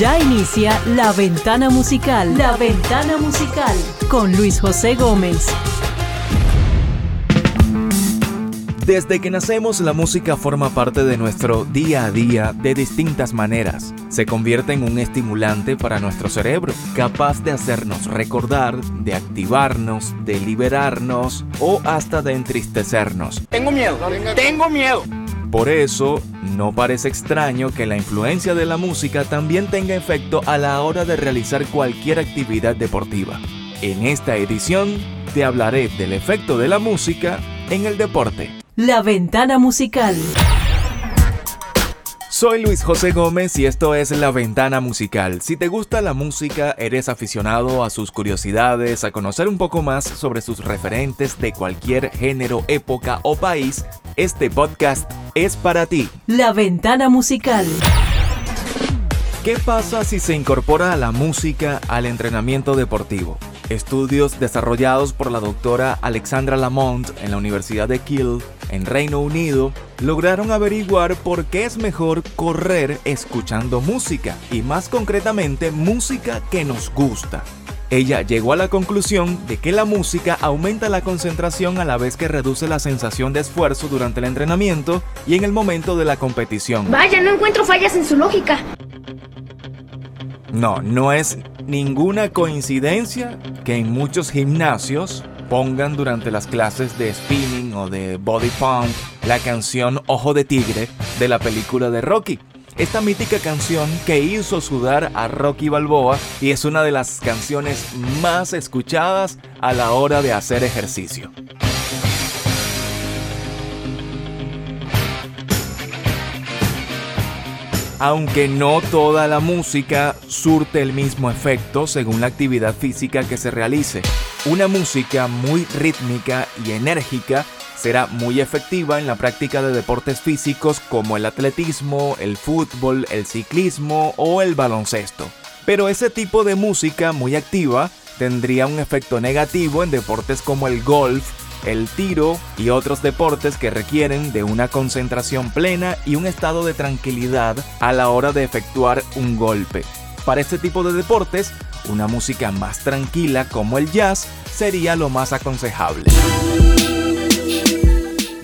Ya inicia La Ventana Musical. La Ventana Musical con Luis José Gómez. Desde que nacemos la música forma parte de nuestro día a día de distintas maneras. Se convierte en un estimulante para nuestro cerebro, capaz de hacernos recordar, de activarnos, de liberarnos o hasta de entristecernos. Tengo miedo, tengo miedo. Por eso, no parece extraño que la influencia de la música también tenga efecto a la hora de realizar cualquier actividad deportiva. En esta edición, te hablaré del efecto de la música en el deporte. La ventana musical. Soy Luis José Gómez y esto es La Ventana Musical. Si te gusta la música, eres aficionado a sus curiosidades, a conocer un poco más sobre sus referentes de cualquier género, época o país, este podcast es para ti. La Ventana Musical. ¿Qué pasa si se incorpora la música al entrenamiento deportivo? Estudios desarrollados por la doctora Alexandra Lamont en la Universidad de Kiel en Reino Unido lograron averiguar por qué es mejor correr escuchando música y más concretamente música que nos gusta. Ella llegó a la conclusión de que la música aumenta la concentración a la vez que reduce la sensación de esfuerzo durante el entrenamiento y en el momento de la competición. Vaya, no encuentro fallas en su lógica. No, no es ninguna coincidencia que en muchos gimnasios pongan durante las clases de spinning o de body pump la canción Ojo de Tigre de la película de Rocky. Esta mítica canción que hizo sudar a Rocky Balboa y es una de las canciones más escuchadas a la hora de hacer ejercicio. Aunque no toda la música surte el mismo efecto según la actividad física que se realice. Una música muy rítmica y enérgica será muy efectiva en la práctica de deportes físicos como el atletismo, el fútbol, el ciclismo o el baloncesto. Pero ese tipo de música muy activa tendría un efecto negativo en deportes como el golf, el tiro y otros deportes que requieren de una concentración plena y un estado de tranquilidad a la hora de efectuar un golpe. Para este tipo de deportes, una música más tranquila como el jazz sería lo más aconsejable.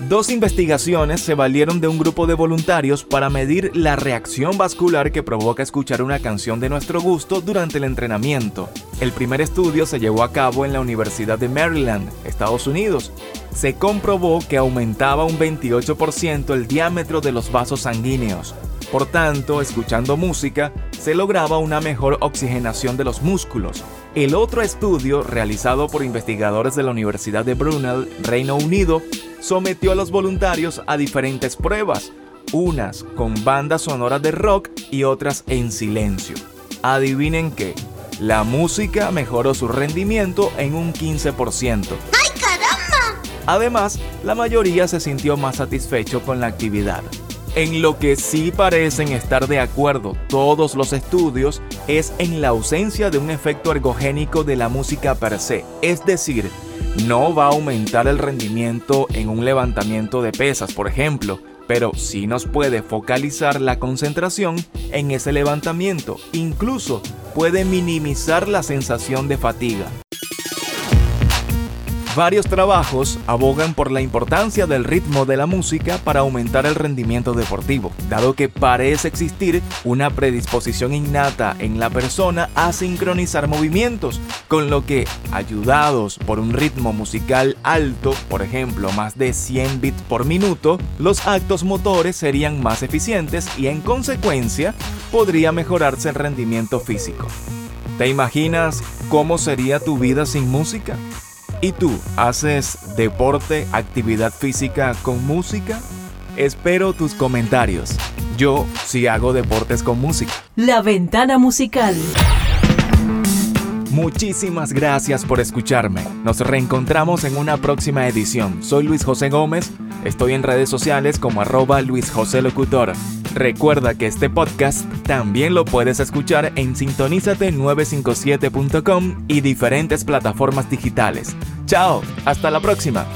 Dos investigaciones se valieron de un grupo de voluntarios para medir la reacción vascular que provoca escuchar una canción de nuestro gusto durante el entrenamiento. El primer estudio se llevó a cabo en la Universidad de Maryland, Estados Unidos. Se comprobó que aumentaba un 28% el diámetro de los vasos sanguíneos. Por tanto, escuchando música, se lograba una mejor oxigenación de los músculos. El otro estudio, realizado por investigadores de la Universidad de Brunel, Reino Unido, sometió a los voluntarios a diferentes pruebas, unas con bandas sonoras de rock y otras en silencio. Adivinen qué, la música mejoró su rendimiento en un 15%. ¡Ay, caramba! Además, la mayoría se sintió más satisfecho con la actividad. En lo que sí parecen estar de acuerdo todos los estudios es en la ausencia de un efecto ergogénico de la música per se, es decir, no va a aumentar el rendimiento en un levantamiento de pesas, por ejemplo, pero sí nos puede focalizar la concentración en ese levantamiento, incluso puede minimizar la sensación de fatiga. Varios trabajos abogan por la importancia del ritmo de la música para aumentar el rendimiento deportivo, dado que parece existir una predisposición innata en la persona a sincronizar movimientos, con lo que, ayudados por un ritmo musical alto, por ejemplo más de 100 bits por minuto, los actos motores serían más eficientes y en consecuencia podría mejorarse el rendimiento físico. ¿Te imaginas cómo sería tu vida sin música? ¿Y tú haces deporte, actividad física con música? Espero tus comentarios. Yo sí hago deportes con música. La ventana musical. Muchísimas gracias por escucharme. Nos reencontramos en una próxima edición. Soy Luis José Gómez. Estoy en redes sociales como arroba Luis José Locutor. Recuerda que este podcast también lo puedes escuchar en sintonízate957.com y diferentes plataformas digitales. Chao, hasta la próxima.